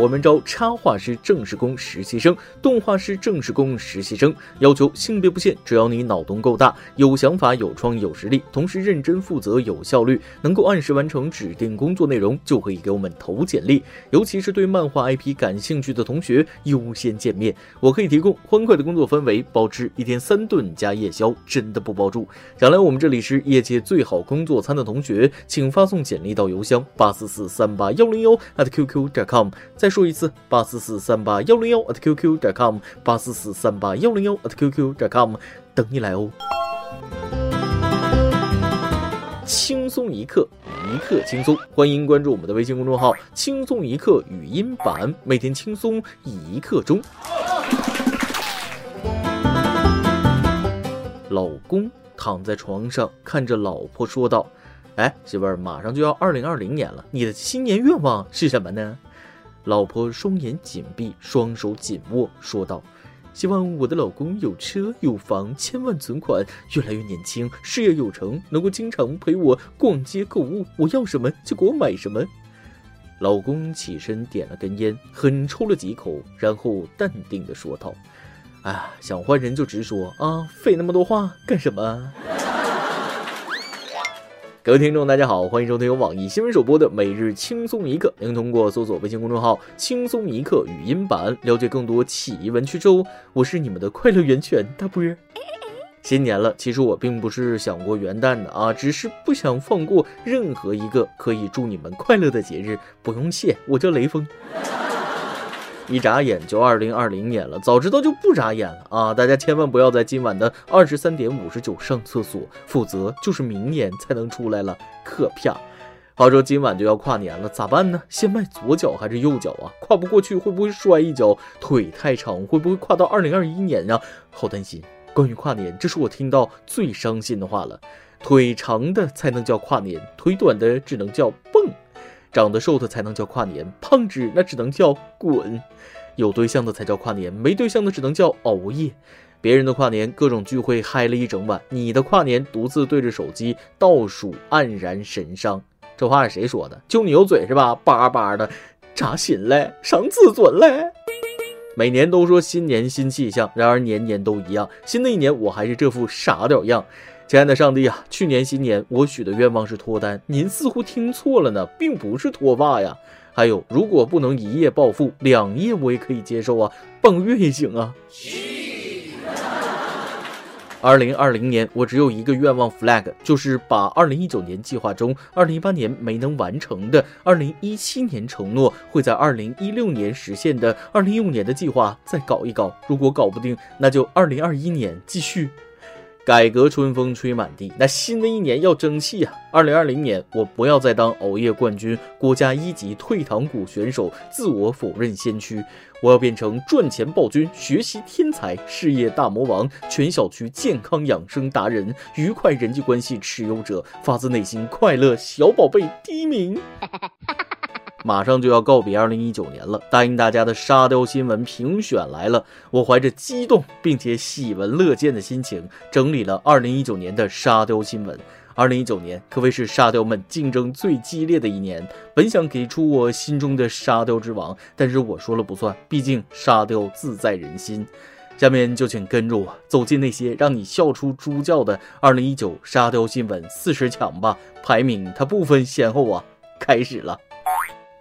我们招插画师正式工实习生、动画师正式工实习生，要求性别不限，只要你脑洞够大、有想法、有创意、有实力，同时认真负责、有效率，能够按时完成指定工作内容，就可以给我们投简历。尤其是对漫画 IP 感兴趣的同学，优先见面。我可以提供欢快的工作氛围，包吃一天三顿加夜宵，真的不包住。想来我们这里是业界最好工作餐的同学，请发送简历到邮箱八四四三八幺零幺 at @qq.com，在。说一次，八四四三八幺零幺 at qq 点 com，八四四三八幺零幺 at qq 点 com，等你来哦。轻松一刻，一刻轻松，欢迎关注我们的微信公众号“轻松一刻语音版”，每天轻松一刻钟。老公躺在床上，看着老婆说道：“哎，媳妇儿，马上就要二零二零年了，你的新年愿望是什么呢？”老婆双眼紧闭，双手紧握，说道：“希望我的老公有车有房，千万存款，越来越年轻，事业有成，能够经常陪我逛街购物，我要什么就给我买什么。”老公起身点了根烟，狠抽了几口，然后淡定的说道：“哎，想换人就直说啊，费那么多话干什么？”各位听众，大家好，欢迎收听由网易新闻首播的每日轻松一刻。您通过搜索微信公众号“轻松一刻”语音版了解更多奇闻趣事哦。我是你们的快乐源泉大波儿。新年了，其实我并不是想过元旦的啊，只是不想放过任何一个可以祝你们快乐的节日。不用谢，我叫雷锋。一眨眼就二零二零年了，早知道就不眨眼了啊！大家千万不要在今晚的二十三点五十九上厕所，否则就是明年才能出来了，可怕！话说今晚就要跨年了，咋办呢？先迈左脚还是右脚啊？跨不过去会不会摔一跤？腿太长会不会跨到二零二一年呀？好担心！关于跨年，这是我听到最伤心的话了。腿长的才能叫跨年，腿短的只能叫蹦。长得瘦的才能叫跨年，胖子那只能叫滚。有对象的才叫跨年，没对象的只能叫熬夜。别人的跨年各种聚会嗨了一整晚，你的跨年独自对着手机倒数，黯然神伤。这话是谁说的？就你有嘴是吧？叭叭的，扎心嘞，伤自尊嘞。每年都说新年新气象，然而年年都一样。新的一年我还是这副傻屌样。亲爱的上帝啊，去年新年我许的愿望是脱单，您似乎听错了呢，并不是脱发呀。还有，如果不能一夜暴富，两夜我也可以接受啊，半个月也行啊。二零二零年我只有一个愿望 flag，就是把二零一九年计划中二零一八年没能完成的，二零一七年承诺会在二零一六年实现的，二零一五年的计划再搞一搞。如果搞不定，那就二零二一年继续。改革春风吹满地，那新的一年要争气啊！二零二零年，我不要再当熬夜冠军、国家一级退堂鼓选手、自我否认先驱，我要变成赚钱暴君、学习天才、事业大魔王、全小区健康养生达人、愉快人际关系持有者、发自内心快乐小宝贝第一名。哈哈哈哈马上就要告别二零一九年了，答应大家的沙雕新闻评选来了。我怀着激动并且喜闻乐见的心情，整理了二零一九年的沙雕新闻。二零一九年可谓是沙雕们竞争最激烈的一年。本想给出我心中的沙雕之王，但是我说了不算，毕竟沙雕自在人心。下面就请跟着我走进那些让你笑出猪叫的二零一九沙雕新闻四十强吧。排名它不分先后啊，开始了。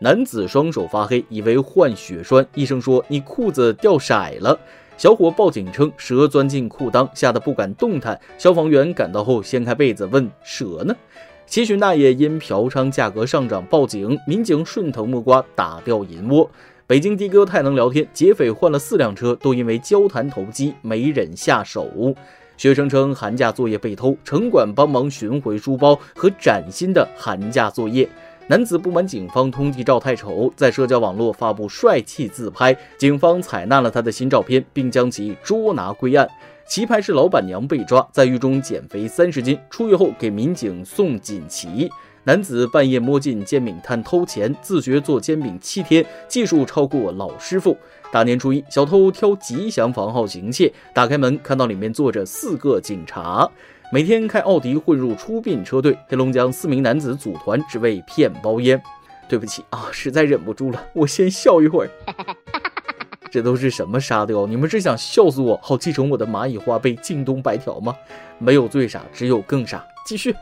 男子双手发黑，以为患血栓，医生说你裤子掉色了。小伙报警称蛇钻进裤裆，吓得不敢动弹。消防员赶到后掀开被子问蛇呢？七旬大爷因嫖娼价格上涨报警，民警顺藤摸瓜打掉银窝。北京的哥太能聊天，劫匪换了四辆车，都因为交谈投机没忍下手。学生称寒假作业被偷，城管帮忙寻回书包和崭新的寒假作业。男子不满警方通缉照太丑，在社交网络发布帅气自拍，警方采纳了他的新照片，并将其捉拿归案。棋牌室老板娘被抓，在狱中减肥三十斤，出狱后给民警送锦旗。男子半夜摸进煎饼摊偷钱，自学做煎饼七天，技术超过老师傅。大年初一，小偷挑吉祥房号行窃，打开门看到里面坐着四个警察。每天开奥迪混入出殡车队，黑龙江四名男子组团只为骗包烟。对不起啊，实在忍不住了，我先笑一会儿。这都是什么沙雕？你们是想笑死我，好继承我的蚂蚁花呗、京东白条吗？没有最傻，只有更傻。继续。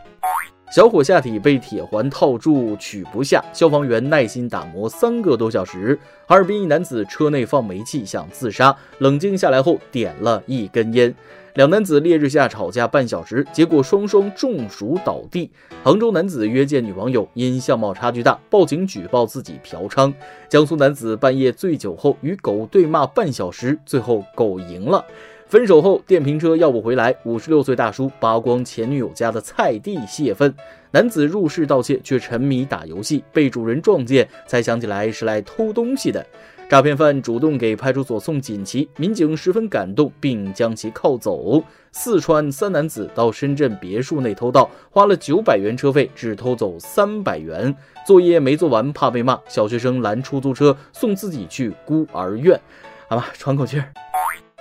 小伙下体被铁环套住，取不下，消防员耐心打磨三个多小时。哈尔滨一男子车内放煤气想自杀，冷静下来后点了一根烟。两男子烈日下吵架半小时，结果双双中暑倒地。杭州男子约见女网友，因相貌差距大，报警举报自己嫖娼。江苏男子半夜醉酒后与狗对骂半小时，最后狗赢了。分手后，电瓶车要不回来，五十六岁大叔扒光前女友家的菜地泄愤。男子入室盗窃，却沉迷打游戏，被主人撞见，才想起来是来偷东西的。诈骗犯主动给派出所送锦旗，民警十分感动，并将其铐走。四川三男子到深圳别墅内偷盗，花了九百元车费，只偷走三百元，作业没做完，怕被骂，小学生拦出租车送自己去孤儿院。好吧，喘口气儿。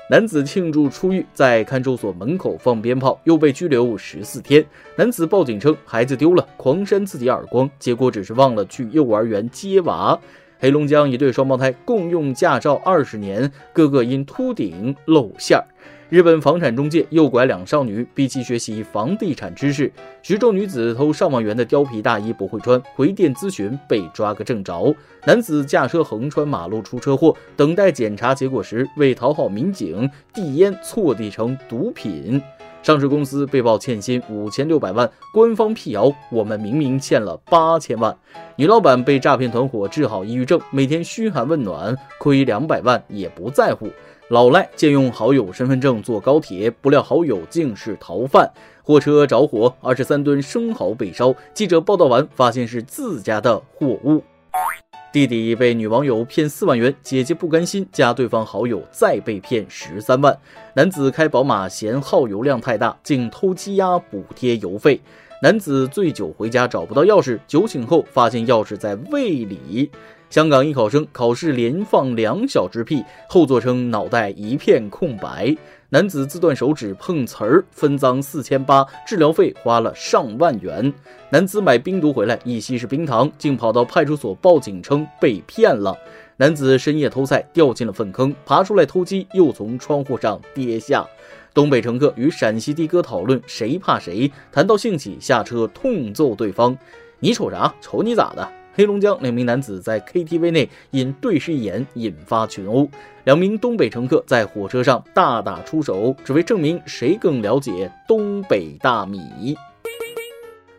男子庆祝出狱，在看守所门口放鞭炮，又被拘留十四天。男子报警称孩子丢了，狂扇自己耳光，结果只是忘了去幼儿园接娃。黑龙江一对双胞胎共用驾照二十年，个个因秃顶露馅儿。日本房产中介诱拐两少女，逼其学习房地产知识。徐州女子偷上万元的貂皮大衣不会穿，回电咨询被抓个正着。男子驾车横穿马路出车祸，等待检查结果时，为讨好民警递烟错递成毒品。上市公司被曝欠薪五千六百万，官方辟谣我们明明欠了八千万。女老板被诈骗团伙治好抑郁症，每天嘘寒问暖，亏两百万也不在乎。老赖借用好友身份证坐高铁，不料好友竟是逃犯。货车着火，二十三吨生蚝被烧。记者报道完，发现是自家的货物。弟弟被女网友骗四万元，姐姐不甘心，加对方好友，再被骗十三万。男子开宝马嫌耗油量太大，竟偷鸡鸭补贴油费。男子醉酒回家找不到钥匙，酒醒后发现钥匙在胃里。香港艺考生考试连放两小只屁，后座称脑袋一片空白。男子自断手指碰瓷儿，分赃四千八，治疗费花了上万元。男子买冰毒回来，一吸是冰糖，竟跑到派出所报警称被骗了。男子深夜偷菜掉进了粪坑，爬出来偷鸡，又从窗户上跌下。东北乘客与陕西的哥讨论谁怕谁，谈到兴起下车痛揍对方。你瞅啥？瞅你咋的？黑龙江两名男子在 KTV 内因对视一眼引发群殴，两名东北乘客在火车上大打出手，只为证明谁更了解东北大米。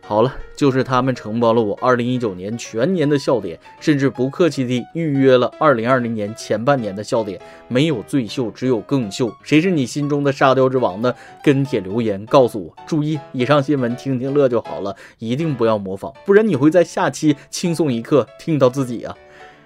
好了，就是他们承包了我二零一九年全年的笑点，甚至不客气地预约了二零二零年前半年的笑点。没有最秀，只有更秀。谁是你心中的沙雕之王呢？跟帖留言告诉我。注意，以上新闻听听乐就好了，一定不要模仿，不然你会在下期轻松一刻听到自己啊。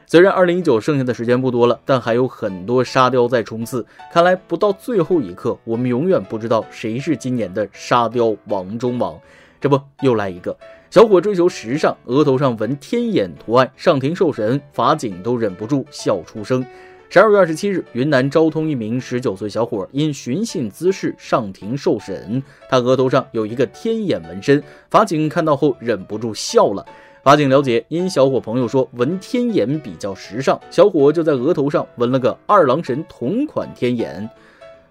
虽然二零一九剩下的时间不多了，但还有很多沙雕在冲刺。看来不到最后一刻，我们永远不知道谁是今年的沙雕王中王。这不又来一个小伙追求时尚，额头上纹天眼图案，上庭受审，法警都忍不住笑出声。十二月二十七日，云南昭通一名十九岁小伙因寻衅滋事上庭受审，他额头上有一个天眼纹身，法警看到后忍不住笑了。法警了解，因小伙朋友说纹天眼比较时尚，小伙就在额头上纹了个二郎神同款天眼。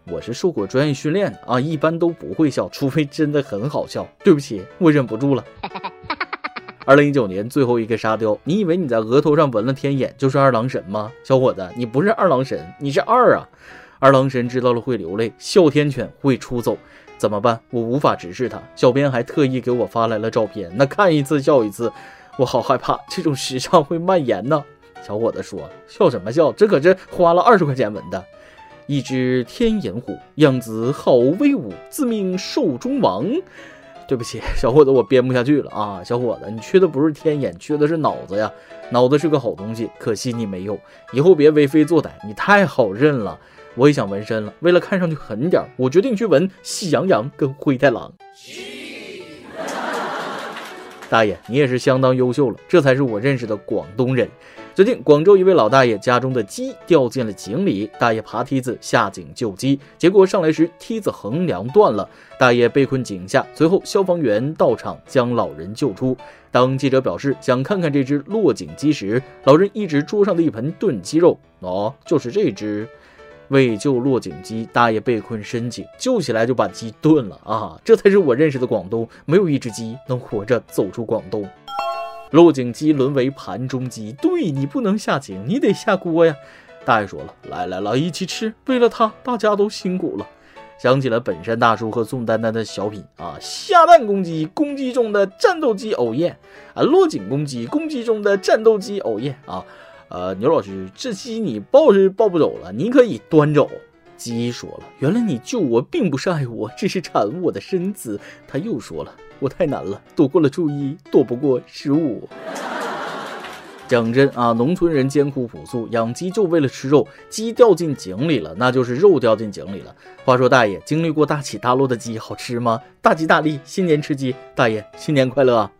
我是受过专业训练的啊，一般都不会笑，除非真的很好笑。对不起，我忍不住了。二零一九年最后一个沙雕，你以为你在额头上纹了天眼就是二郎神吗？小伙子，你不是二郎神，你是二啊！二郎神知道了会流泪，哮天犬会出走，怎么办？我无法直视他。小编还特意给我发来了照片，那看一次笑一次，我好害怕这种时尚会蔓延呢。小伙子说：“笑什么笑？这可是花了二十块钱纹的。”一只天眼虎，样子好威武，自命兽中王。对不起，小伙子，我编不下去了啊！小伙子，你缺的不是天眼，缺的是脑子呀。脑子是个好东西，可惜你没有。以后别为非作歹，你太好认了。我也想纹身了，为了看上去狠点，我决定去纹喜羊羊跟灰太狼。大爷，你也是相当优秀了，这才是我认识的广东人。最近，广州一位老大爷家中的鸡掉进了井里，大爷爬梯子下井救鸡，结果上来时梯子横梁断了，大爷被困井下。随后，消防员到场将老人救出。当记者表示想看看这只落井鸡时，老人一直桌上的一盆炖鸡肉：“哦，就是这只。”为救落井鸡，大爷被困深井，救起来就把鸡炖了啊！这才是我认识的广东，没有一只鸡能活着走出广东。落井鸡沦为盘中鸡，对你不能下井，你得下锅呀。大爷说了，来来来，一起吃，为了他，大家都辛苦了。想起了本山大叔和宋丹丹的小品啊，下蛋公鸡，公鸡中的战斗机，哦耶！啊，落井公鸡，公鸡中的战斗机，哦耶！啊，呃，牛老师，这鸡你抱是抱不走了，你可以端走。鸡说了，原来你救我并不是爱我，只是馋我的身子。他又说了。我太难了，躲过了初一，躲不过十五。讲真啊，农村人艰苦朴素，养鸡就为了吃肉，鸡掉进井里了，那就是肉掉进井里了。话说大爷，经历过大起大落的鸡好吃吗？大吉大利，新年吃鸡，大爷新年快乐啊！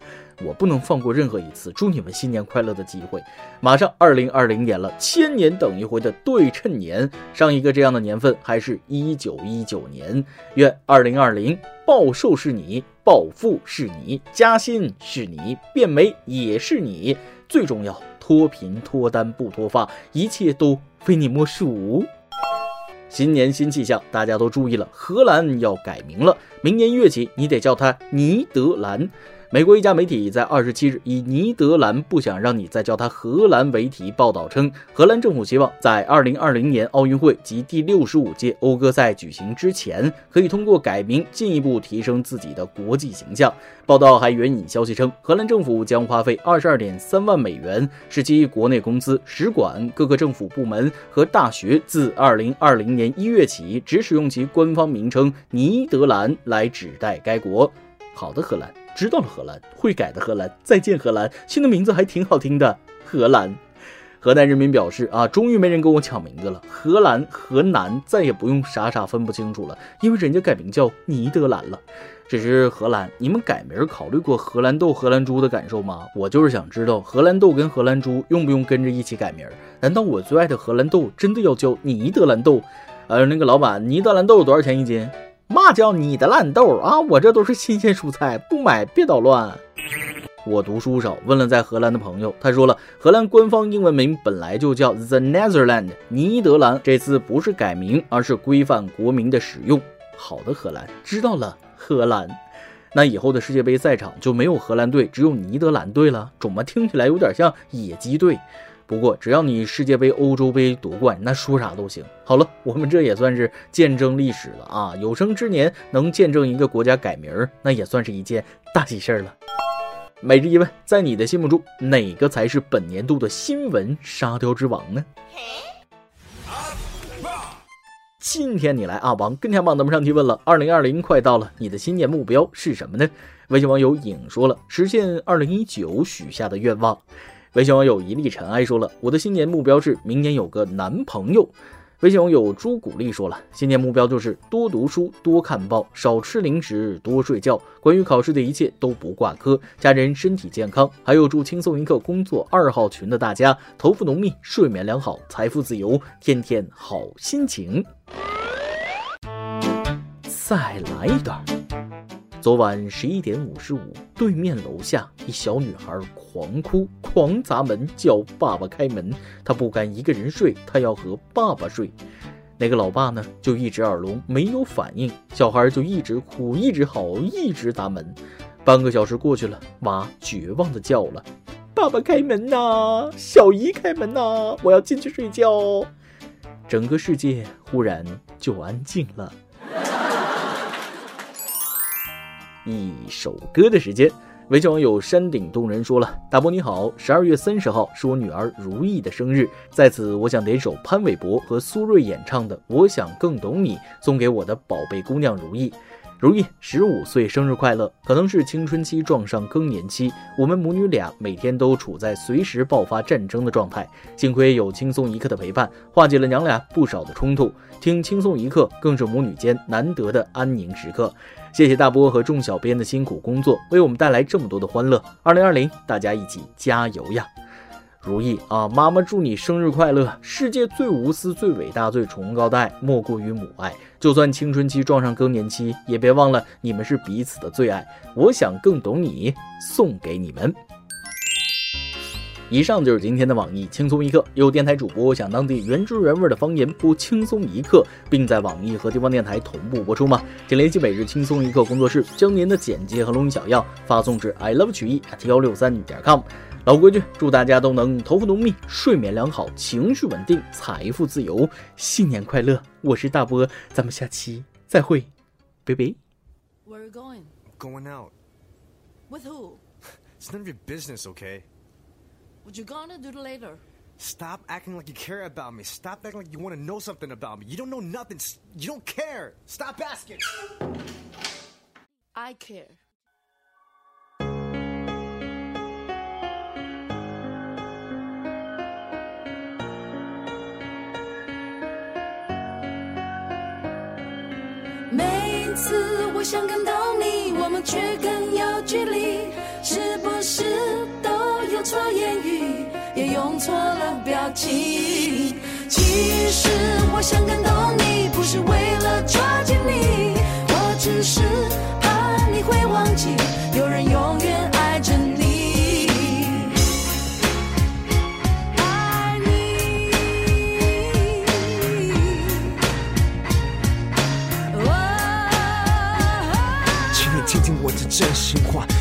我不能放过任何一次祝你们新年快乐的机会。马上二零二零年了，千年等一回的对称年，上一个这样的年份还是一九一九年。愿二零二零暴瘦是你，暴富是你，加薪是你，变美也是你，最重要脱贫脱单不脱发，一切都非你莫属。新年新气象，大家都注意了，荷兰要改名了，明年月起你得叫它尼德兰。美国一家媒体在二十七日以“尼德兰不想让你再叫它荷兰”为题报道称，荷兰政府希望在二零二零年奥运会及第六十五届欧歌赛举行之前，可以通过改名进一步提升自己的国际形象。报道还援引消息称，荷兰政府将花费二十二点三万美元，使其国内公司、使馆、各个政府部门和大学自二零二零年一月起只使用其官方名称“尼德兰”来指代该国。好的，荷兰。知道了，荷兰会改的。荷兰，再见，荷兰，新的名字还挺好听的。荷兰，河南人民表示啊，终于没人跟我抢名字了。荷兰、河南再也不用傻傻分不清楚了，因为人家改名叫尼德兰了。只是荷兰，你们改名考虑过荷兰豆、荷兰猪的感受吗？我就是想知道，荷兰豆跟荷兰猪用不用跟着一起改名？难道我最爱的荷兰豆真的要叫尼德兰豆？呃，那个老板，尼德兰豆多少钱一斤？嘛叫你的烂豆啊！我这都是新鲜蔬菜，不买别捣乱。我读书少，问了在荷兰的朋友，他说了，荷兰官方英文名本来就叫 The Netherlands，尼德兰。这次不是改名，而是规范国名的使用。好的，荷兰知道了。荷兰，那以后的世界杯赛场就没有荷兰队，只有尼德兰队了。怎么听起来有点像野鸡队？不过，只要你世界杯、欧洲杯夺冠，那说啥都行。好了，我们这也算是见证历史了啊！有生之年能见证一个国家改名，那也算是一件大喜事儿了。每日一问，在你的心目中，哪个才是本年度的新闻沙雕之王呢？今天你来阿王跟天榜咱们上提问了，二零二零快到了，你的新年目标是什么呢？微信网友影说了，实现二零一九许下的愿望。微信网友一粒尘埃说了：“我的新年目标是明年有个男朋友。”微信网友朱古力说了：“新年目标就是多读书、多看报、少吃零食、多睡觉。关于考试的一切都不挂科，家人身体健康。还有祝轻松一刻工作二号群的大家头发浓密、睡眠良好、财富自由，天天好心情。”再来一段。昨晚十一点五十五，对面楼下一小女孩狂哭，狂砸门，叫爸爸开门。他不敢一个人睡，他要和爸爸睡。那个老爸呢，就一直耳聋，没有反应。小孩就一直哭，一直嚎，一直砸门。半个小时过去了，娃绝望的叫了：“爸爸开门呐，小姨开门呐，我要进去睡觉。”整个世界忽然就安静了。一首歌的时间，微信网友山顶洞人说了：“大伯你好，十二月三十号是我女儿如意的生日，在此我想点首潘玮柏和苏芮演唱的《我想更懂你》，送给我的宝贝姑娘如意。如意十五岁生日快乐！可能是青春期撞上更年期，我们母女俩每天都处在随时爆发战争的状态，幸亏有轻松一刻的陪伴，化解了娘俩不少的冲突。听轻松一刻，更是母女间难得的安宁时刻。”谢谢大波和众小编的辛苦工作，为我们带来这么多的欢乐。二零二零，大家一起加油呀！如意啊！妈妈祝你生日快乐！世界最无私、最伟大、最崇高的爱，莫过于母爱。就算青春期撞上更年期，也别忘了你们是彼此的最爱。我想更懂你，送给你们。以上就是今天的网易轻松一刻，有电台主播想当地原汁原味的方言播轻松一刻，并在网易和地方电台同步播出吗？请联系每日轻松一刻工作室，将您的简介和录音小样发送至 i love 曲艺 at 幺六三点 com。老规矩，祝大家都能头发浓密、睡眠良好、情绪稳定、财富自由，新年快乐！我是大波，咱们下期再会，拜拜。Where are you going? Going out. With who? It's none of your business, okay? What you gonna do later? Stop acting like you care about me. Stop acting like you want to know something about me. You don't know nothing. S- You don't care. Stop asking. I care. 每一次我想感动你，我们却更有距离，是不是都 用错言语，也用错了表情？其实我想感动你，不是为了抓紧你，我只是怕你会忘记，有人永远爱着你。爱你。请你听听我的真心话，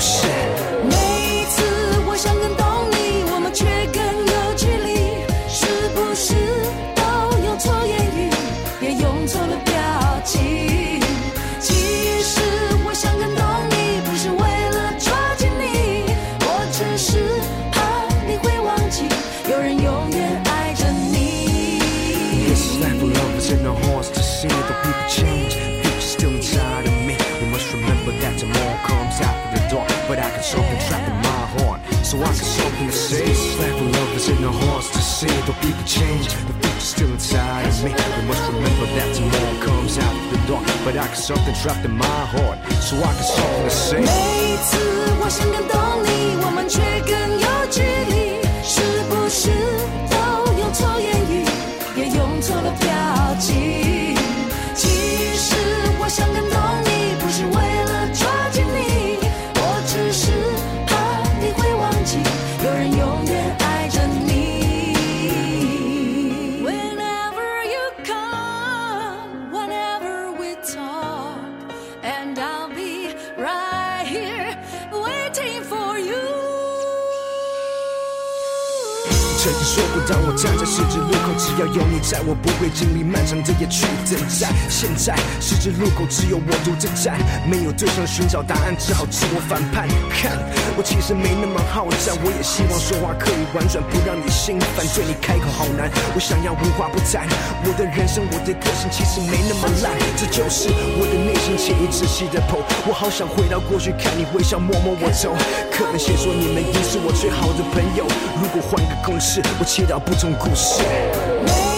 事。see the people change. The future's still inside of me. We must remember that tomorrow comes after the dark. But I got something trapped in my heart. So I got something to say. 每一次我想感动你，我们却更有距离，是不是都用错言语，也用错了表情？其实我想感动你，不是为了抓紧你，我只是怕你会忘记，有人永远 曾经说过，当我站在十字路口，只要有你在，我不会经历漫长的夜去等待。现在十字路口只有我独自站，没有对象寻找答案，只好自我反叛。看，我其实没那么好战，我也希望说话可以婉转，不让你心烦。对你开口好难，我想要无话不谈。我的人生，我的个性其实没那么烂，这就是我的内心，请你仔细的剖。我好想回到过去，看你微笑，摸摸我头。可能先说你们应是我最好的朋友，如果换个公式，我祈祷不同故事。